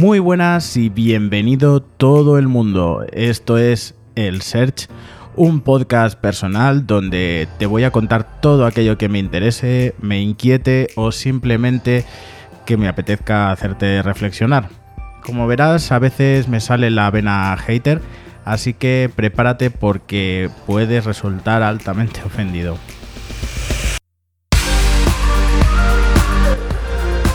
Muy buenas y bienvenido todo el mundo. Esto es El Search, un podcast personal donde te voy a contar todo aquello que me interese, me inquiete o simplemente que me apetezca hacerte reflexionar. Como verás, a veces me sale la vena hater, así que prepárate porque puedes resultar altamente ofendido.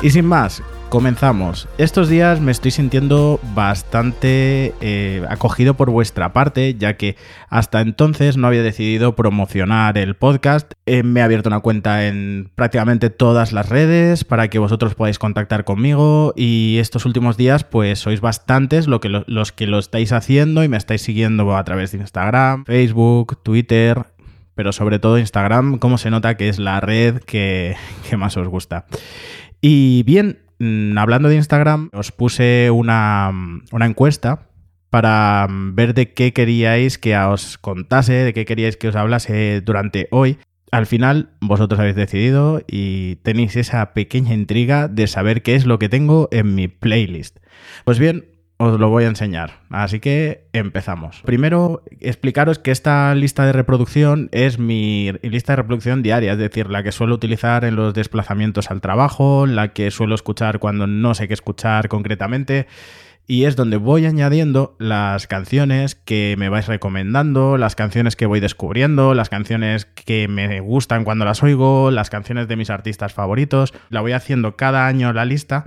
Y sin más, comenzamos. Estos días me estoy sintiendo bastante eh, acogido por vuestra parte, ya que hasta entonces no había decidido promocionar el podcast. Eh, me he abierto una cuenta en prácticamente todas las redes para que vosotros podáis contactar conmigo y estos últimos días pues sois bastantes lo que los que lo estáis haciendo y me estáis siguiendo a través de Instagram, Facebook, Twitter, pero sobre todo Instagram, como se nota que es la red que, más os gusta. Y bien, hablando de Instagram, os puse una, una encuesta para ver de qué queríais que os contase, de qué queríais que os hablase durante hoy. Al final, vosotros habéis decidido y tenéis esa pequeña intriga de saber qué es lo que tengo en mi playlist. Pues bien, os lo voy a enseñar. Así que empezamos. Primero, explicaros que esta lista de reproducción es mi lista de reproducción diaria, es decir, la que suelo utilizar en los desplazamientos al trabajo, la que suelo escuchar cuando no sé qué escuchar concretamente. Y es donde voy añadiendo las canciones que me vais recomendando, las canciones que voy descubriendo, las canciones que me gustan cuando las oigo, las canciones de mis artistas favoritos. La voy haciendo cada año la lista.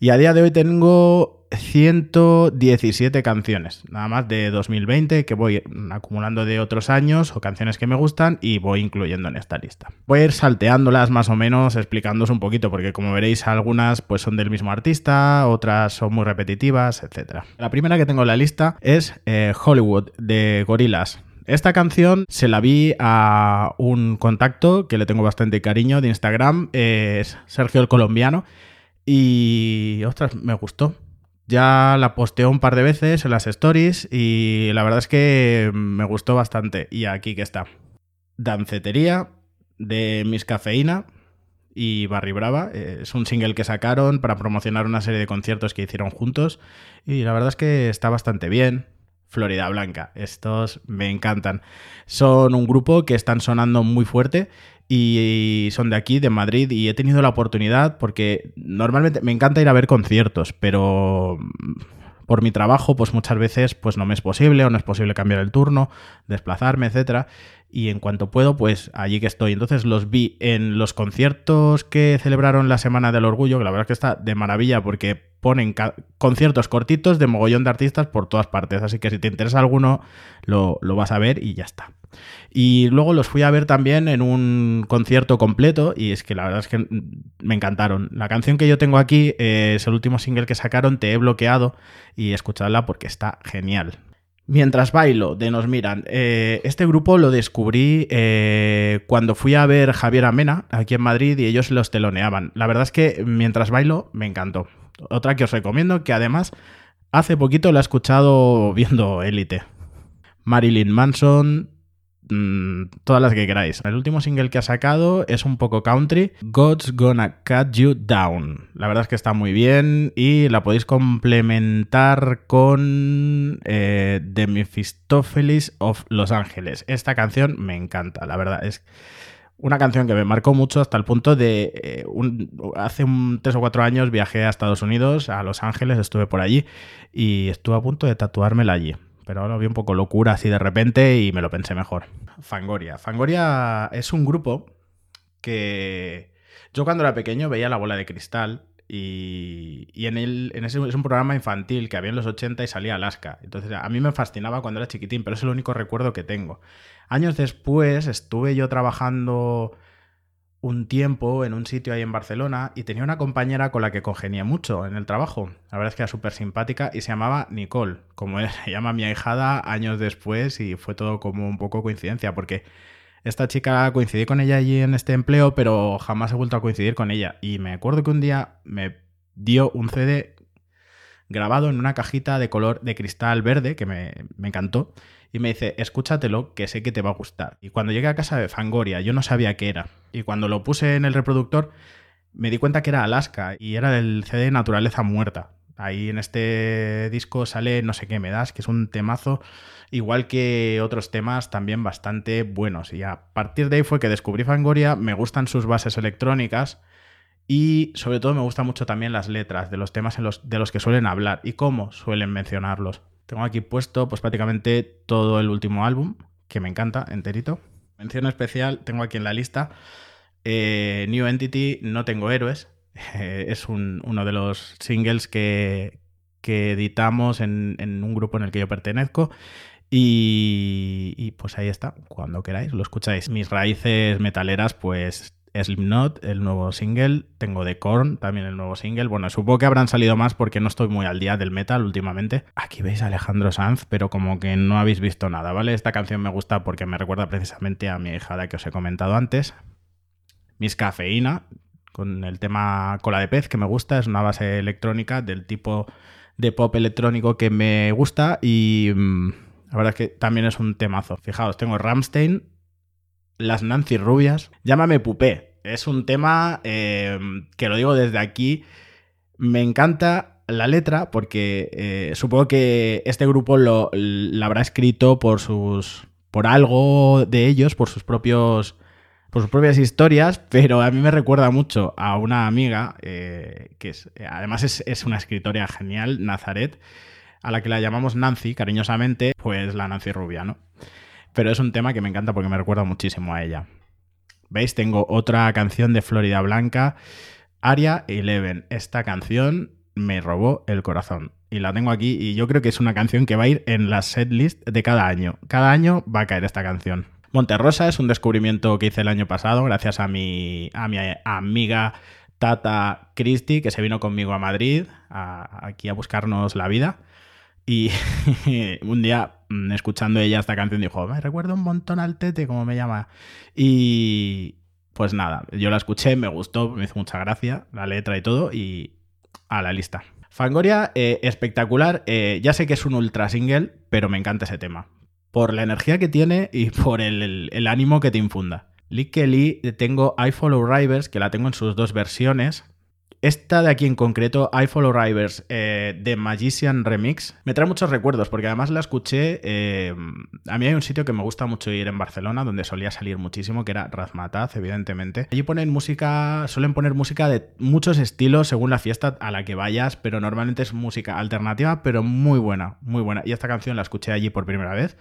Y a día de hoy tengo 117 canciones, nada más de 2020 que voy acumulando de otros años o canciones que me gustan y voy incluyendo en esta lista. Voy a ir salteándolas más o menos, explicándoos un poquito, porque como veréis algunas pues son del mismo artista, otras son muy repetitivas, etc. La primera que tengo en la lista es eh, Hollywood de Gorillaz. Esta canción se la vi a un contacto que le tengo bastante cariño de Instagram, es Sergio el Colombiano, y ostras, me gustó ya la posteo un par de veces en las stories y la verdad es que me gustó bastante. Y aquí que está. Dancetería de Miss Cafeína y Barry Brava. Es un single que sacaron para promocionar una serie de conciertos que hicieron juntos. Y la verdad es que está bastante bien. Florida Blanca. Estos me encantan. Son un grupo que están sonando muy fuerte y son de aquí, de Madrid, y he tenido la oportunidad porque normalmente me encanta ir a ver conciertos, pero mm, por mi trabajo, pues muchas veces pues no me es posible o no es posible cambiar el turno, desplazarme, etcétera. Y en cuanto puedo, pues allí que estoy. Entonces los vi en los conciertos que celebraron la Semana del Orgullo, que la verdad es que está de maravilla porque ponen conciertos cortitos de mogollón de artistas por todas partes. Así que si te interesa alguno, lo, vas a ver y ya está. Y luego los fui a ver también en un concierto completo y es que la verdad es que me encantaron. La canción que yo tengo aquí es el último single que sacaron, Te he bloqueado y escuchadla porque está genial. Mientras bailo, de Nos Miran. Eh, este grupo lo descubrí eh, cuando fui a ver Javier Amena aquí en Madrid y ellos los teloneaban. La verdad es que mientras bailo me encantó. Otra que os recomiendo, que además hace poquito la he escuchado viendo Élite. Marilyn Manson, mm, todas las que queráis. El último single que ha sacado es un poco country, God's Gonna Cut You Down. La verdad es que está muy bien y la podéis complementar con eh, The Mephistopheles of Los Ángeles. Esta canción me encanta, la verdad es una canción que me marcó mucho hasta el punto de eh, hace tres o cuatro años viajé a Estados Unidos, a Los Ángeles, estuve por allí y estuve a punto de tatuármela allí. Pero ahora vi un poco locura así de repente y me lo pensé mejor. Fangoria. Fangoria es un grupo que yo cuando era pequeño veía la bola de cristal y, en, el, en ese es un programa infantil que había en los 80 y salía Alaska. Entonces a mí me fascinaba cuando era chiquitín, pero es el único recuerdo que tengo. Años después estuve yo trabajando un tiempo en un sitio ahí en Barcelona y tenía una compañera con la que congenia mucho en el trabajo. La verdad es que era súper simpática y se llamaba Nicole, como se llama mi ahijada años después y fue todo como un poco coincidencia porque esta chica coincidí con ella allí en este empleo pero jamás he vuelto a coincidir con ella y me acuerdo que un día me dio un CD grabado en una cajita de color de cristal verde que me, me encantó y me dice, escúchatelo, que sé que te va a gustar. Y cuando llegué a casa de Fangoria, yo no sabía qué era. Y cuando lo puse en el reproductor, me di cuenta que era Alaska y era del CD Naturaleza Muerta. Ahí en este disco sale No sé qué me das, que es un temazo, igual que otros temas también bastante buenos. Y a partir de ahí fue que descubrí Fangoria, me gustan sus bases electrónicas y sobre todo me gustan mucho también las letras de los temas los, de los que suelen hablar y cómo suelen mencionarlos. Tengo aquí puesto pues prácticamente todo el último álbum, que me encanta, enterito. Mención especial, tengo aquí en la lista eh, New Entity, No Tengo Héroes. es uno de los singles que, editamos en, un grupo en el que yo pertenezco. Y, pues ahí está, cuando queráis, lo escucháis. Mis raíces metaleras, pues Slipknot, el nuevo single, tengo The Korn, también el nuevo single. Bueno, supongo que habrán salido más porque no estoy muy al día del metal últimamente. Aquí veis a Alejandro Sanz, pero como que no habéis visto nada, ¿vale? Esta canción me gusta porque me recuerda precisamente a mi hijada que os he comentado antes. Miss Cafeína, con el tema Cola de Pez, que me gusta, es una base electrónica del tipo de pop electrónico que me gusta y mm, la verdad es que también es un temazo. Fijaos, tengo Ramstein, las Nancy Rubias, llámame Pupé. Es un tema eh, que lo digo desde aquí. Me encanta la letra porque eh, supongo que este grupo lo, la habrá escrito por sus. por algo de ellos, por sus propios. por sus propias historias, pero a mí me recuerda mucho a una amiga eh, que es, además es, es, una escritora genial, Nazaret, a la que la llamamos Nancy, cariñosamente, pues la Nancy Rubia, ¿no? Pero es un tema que me encanta porque me recuerda muchísimo a ella. ¿Veis? Tengo otra canción de Florida Blanca, Aria Eleven. Esta canción me robó el corazón. Y la tengo aquí y yo creo que es una canción que va a ir en la setlist de cada año. Cada año va a caer esta canción. Monterrosa es un descubrimiento que hice el año pasado gracias a mi, a mi amiga Tata Christie, que se vino conmigo a Madrid, aquí a buscarnos la vida. Y un día, escuchando ella esta canción, dijo, me recuerda un montón al Tete, como me llama. Y pues nada, yo la escuché, me gustó, me hizo mucha gracia la letra y todo, y a la lista. Fangoria, eh, espectacular. Eh, ya sé que es un ultra single, pero me encanta ese tema. Por la energía que tiene y por el, ánimo que te infunda. Lee Kelly, tengo I Follow Rivers, que la tengo en sus dos versiones. Esta de aquí en concreto, I Follow Rivers, eh, de Magician Remix, me trae muchos recuerdos porque además la escuché. Eh, a mí hay un sitio que me gusta mucho ir en Barcelona, donde solía salir muchísimo, que era Razmataz, evidentemente. Allí ponen música, suelen poner música de muchos estilos según la fiesta a la que vayas, pero normalmente es música alternativa, pero muy buena, muy buena. Y esta canción la escuché allí por primera vez.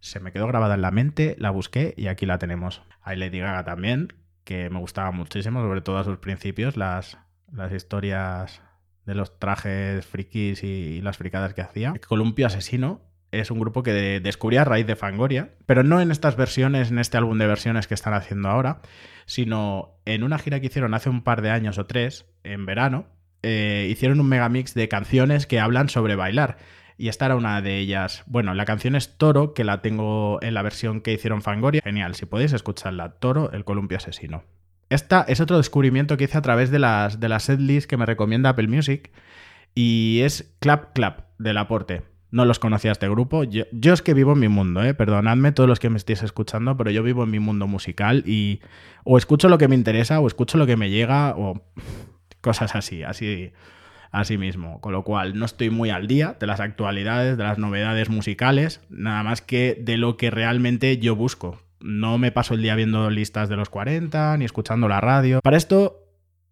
Se me quedó grabada en la mente, la busqué y aquí la tenemos. Hay Lady Gaga también, que me gustaba muchísimo, sobre todo a sus principios, las, las historias de los trajes frikis y, las fricadas que hacía. Columpio Asesino es un grupo que descubrí a raíz de Fangoria, pero no en estas versiones, en este álbum de versiones que están haciendo ahora, sino en una gira que hicieron hace un par de años o tres, en verano, eh, hicieron un megamix de canciones que hablan sobre bailar. Y esta era una de ellas. Bueno, la canción es Toro, que la tengo en la versión que hicieron Fangoria. Genial, si podéis escucharla. Toro, el columpio asesino. Esta es otro descubrimiento que hice a través de las, de las que me recomienda Apple Music y es Clap Clap del aporte. No los conocía este grupo. Yo, es que vivo en mi mundo, ¿eh? perdonadme todos los que me estéis escuchando, pero yo vivo en mi mundo musical y o escucho lo que me interesa o escucho lo que me llega o cosas así, así, así mismo. Con lo cual no estoy muy al día de las actualidades, de las novedades musicales, nada más que de lo que realmente yo busco no me paso el día viendo listas de los 40 ni escuchando la radio. Para esto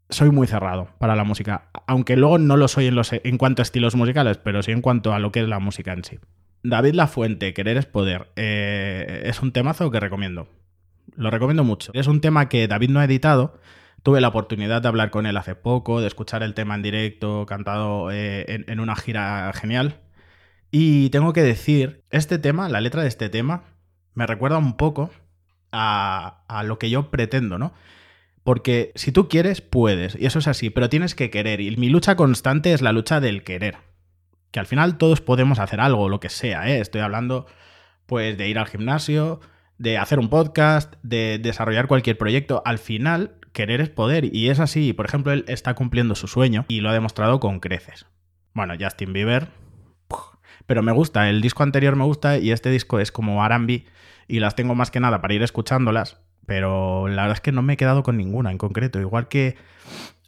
soy muy cerrado para la música, aunque luego no lo soy en, cuanto a estilos musicales, pero sí en cuanto a lo que es la música en sí. David Lafuente, Querer es Poder, eh, es un temazo que recomiendo. Lo recomiendo mucho. Es un tema que David no ha editado. Tuve la oportunidad de hablar con él hace poco, de escuchar el tema en directo, cantado eh, en una gira genial. Y tengo que decir, este tema, la letra de este tema, me recuerda un poco a, lo que yo pretendo, ¿no? Porque si tú quieres, puedes, y eso es así, pero tienes que querer. Y mi lucha constante es la lucha del querer. Que al final todos podemos hacer algo, lo que sea, ¿eh? Estoy hablando, pues, de ir al gimnasio, de hacer un podcast, de desarrollar cualquier proyecto. Al final, querer es poder. Y es así. Por ejemplo, él está cumpliendo su sueño y lo ha demostrado con creces. Bueno, Justin Bieber. Pero me gusta, el disco anterior me gusta y este disco es como R&B y las tengo más que nada para ir escuchándolas. pero la verdad es que no me he quedado con ninguna en concreto. Igual que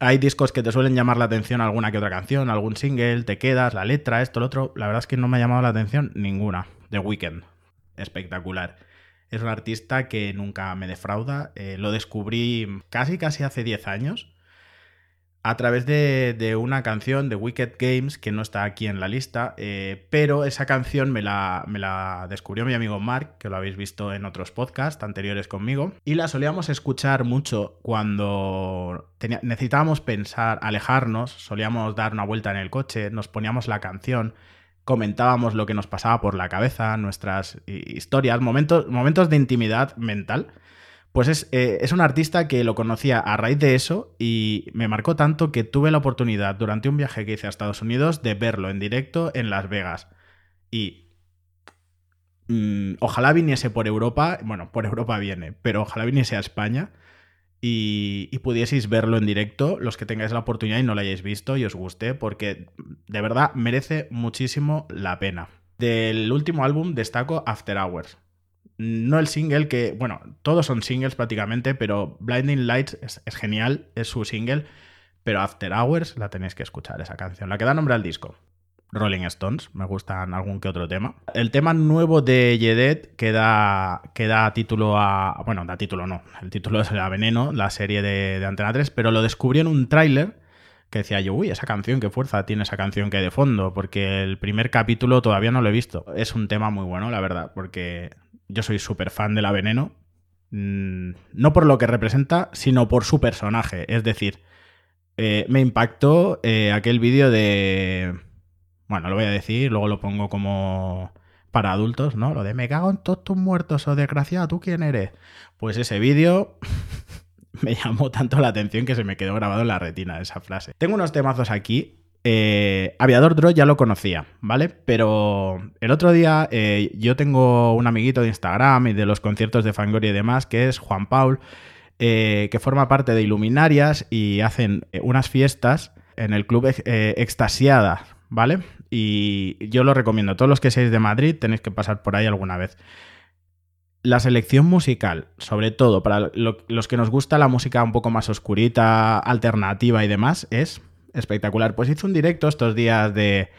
hay discos que te suelen llamar la atención alguna que otra canción, algún single, te quedas, la letra, esto, lo otro. La verdad es que no me ha llamado la atención ninguna. The Weeknd, espectacular. Es un artista que nunca me defrauda. Eh, lo descubrí casi, casi hace 10 años a través de, una canción de Wicked Games que no está aquí en la lista, eh, pero esa canción me la, descubrió mi amigo Mark, que lo habéis visto en otros podcasts anteriores conmigo, y la solíamos escuchar mucho cuando necesitábamos pensar, alejarnos, solíamos dar una vuelta en el coche, nos poníamos la canción, comentábamos lo que nos pasaba por la cabeza, nuestras historias, momentos de intimidad mental pues eh, es, un artista que lo conocía a raíz de eso y me marcó tanto que tuve la oportunidad durante un viaje que hice a Estados Unidos de verlo en directo en Las Vegas. Y mm, ojalá viniese por Europa, bueno, por Europa viene, pero ojalá viniese a España y, y, pudieseis verlo en directo, los que tengáis la oportunidad y no lo hayáis visto y os guste, porque de verdad merece muchísimo la pena. Del último álbum destaco After Hours no el single que, bueno, todos son singles prácticamente, pero Blinding Lights es, genial, es su single, pero After Hours la tenéis que escuchar, esa canción, la que da nombre al disco. Rolling Stones, me gustan algún que otro tema. El tema nuevo de Yedet que da, que da título a... Bueno, da título no, el título es La Veneno, la serie de, de Antena 3, pero lo descubrí en un tráiler que decía yo, uy, esa canción, qué fuerza tiene esa canción que hay de fondo, porque el primer capítulo todavía no lo he visto. Es un tema muy bueno, la verdad, porque yo soy súper fan de la Veneno, mm, no por lo que representa, sino por su personaje. Es decir, eh, me impactó eh, aquel vídeo de... Bueno, lo voy a decir, luego lo pongo como para adultos, ¿no? Lo de me cago en todos tus muertos o oh, desgraciado, ¿tú quién eres? Pues ese vídeo me llamó tanto la atención que se me quedó grabado en la retina esa frase. Tengo unos temazos aquí eh, Aviador Draw ya lo conocía, ¿vale? Pero el otro día eh, yo tengo un amiguito de Instagram y de los conciertos de Fangoria y demás, que es Juan Paul, eh, que forma parte de Iluminarias y hacen unas fiestas en el club Extasiada, ¿vale? Y yo lo recomiendo. Todos los que seáis de Madrid tenéis que pasar por ahí alguna vez. La selección musical, sobre todo para los que nos gusta la música un poco más oscurita, alternativa y demás, es espectacular. Pues hizo un directo estos días de,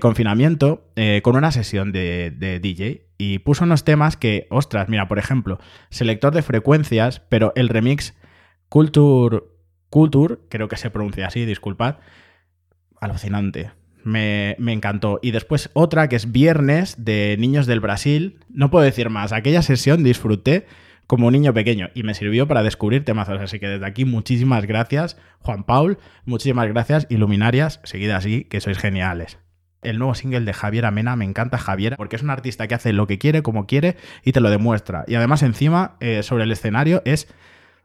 confinamiento eh, con una sesión de, DJ y puso unos temas que, ostras, mira, por ejemplo, selector de frecuencias, pero el remix Culture, Culture creo que se pronuncia así, disculpad, alucinante. Me, me, encantó. Y después otra que es Viernes de Niños del Brasil. No puedo decir más. Aquella sesión disfruté como un niño pequeño y me sirvió para descubrir temazos. Así que desde aquí muchísimas gracias, Juan Paul, muchísimas gracias, Iluminarias, seguid así, que sois geniales. El nuevo single de Javier Amena, me encanta Javier, porque es un artista que hace lo que quiere, como quiere, y te lo demuestra. Y además encima, eh, sobre el escenario, es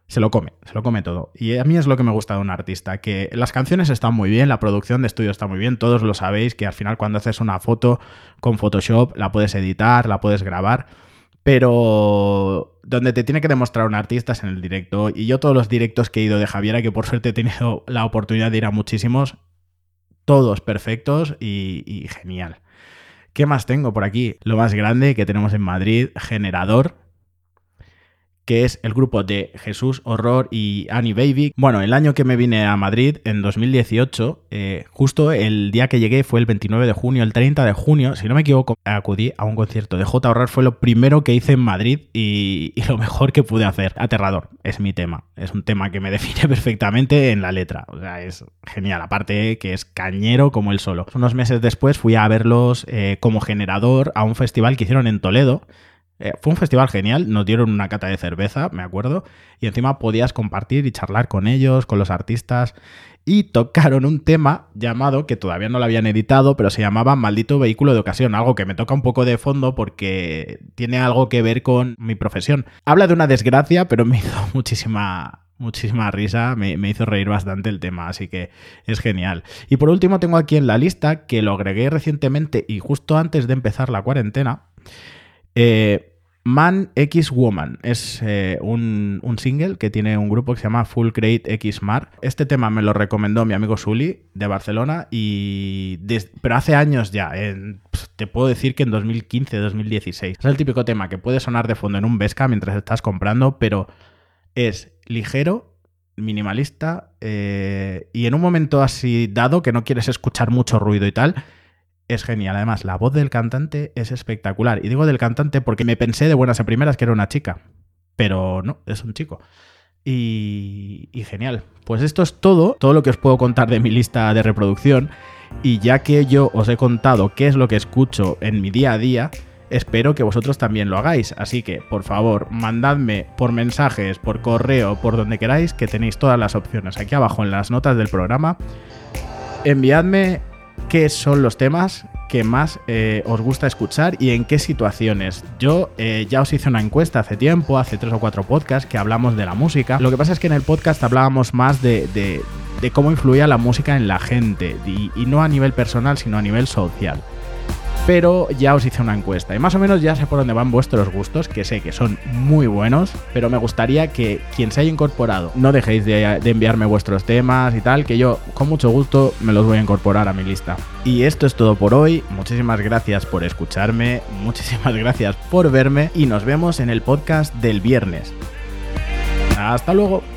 se lo come, se lo come todo. Y a mí es lo que me gusta de un artista, que las canciones están muy bien, la producción de estudio está muy bien, todos lo sabéis, que al final cuando haces una foto con Photoshop la puedes editar, la puedes grabar, pero donde te tiene que demostrar un artista es en el directo. Y yo todos los directos que he ido de Javiera, que por suerte he tenido la oportunidad de ir a muchísimos, todos perfectos y, y genial. ¿Qué más tengo por aquí? Lo más grande que tenemos en Madrid, Generador, que es el grupo de Jesús Horror y Annie Baby. Bueno, el año que me vine a Madrid, en 2018, eh, justo el día que llegué fue el 29 de junio, el 30 de junio, si no me equivoco, acudí a un concierto de J. Horror, fue lo primero que hice en Madrid y, lo mejor que pude hacer. Aterrador, es mi tema, es un tema que me define perfectamente en la letra, o sea, es genial, aparte que es cañero como el solo. Unos meses después fui a verlos eh, como generador a un festival que hicieron en Toledo, eh, fue un festival genial, nos dieron una cata de cerveza, me acuerdo, y encima podías compartir y charlar con ellos, con los artistas, y tocaron un tema llamado, que todavía no lo habían editado, pero se llamaba Maldito Vehículo de Ocasión, algo que me toca un poco de fondo porque tiene algo que ver con mi profesión. Habla de una desgracia, pero me hizo muchísima, muchísima risa, me, me, hizo reír bastante el tema, así que es genial. Y por último tengo aquí en la lista, que lo agregué recientemente y justo antes de empezar la cuarentena, eh, Man X Woman es eh, un, single que tiene un grupo que se llama Full Crate X Mar. Este tema me lo recomendó mi amigo Sully de Barcelona y pero hace años ya, te puedo decir que en 2015, 2016. Es el típico tema que puede sonar de fondo en un Vesca mientras estás comprando, pero es ligero, minimalista eh, y en un momento así dado que no quieres escuchar mucho ruido y tal, es genial. Además, la voz del cantante es espectacular. Y digo del cantante porque me pensé de buenas a primeras que era una chica. Pero no, es un chico. Y, y, genial. Pues esto es todo, todo lo que os puedo contar de mi lista de reproducción. Y ya que yo os he contado qué es lo que escucho en mi día a día, espero que vosotros también lo hagáis. Así que, por favor, mandadme por mensajes, por correo, por donde queráis, que tenéis todas las opciones aquí abajo en las notas del programa. Enviadme qué son los temas que más eh, os gusta escuchar y en qué situaciones. Yo eh, ya os hice una encuesta hace tiempo, hace tres o cuatro podcasts, que hablamos de la música. Lo que pasa es que en el podcast hablábamos más de, cómo influía la música en la gente, y no a nivel personal, sino a nivel social pero ya os hice una encuesta y más o menos ya sé por dónde van vuestros gustos, que sé que son muy buenos, pero me gustaría que quien se haya incorporado no dejéis de, enviarme vuestros temas y tal, que yo con mucho gusto me los voy a incorporar a mi lista. Y esto es todo por hoy, muchísimas gracias por escucharme, muchísimas gracias por verme y nos vemos en el podcast del viernes. Hasta luego.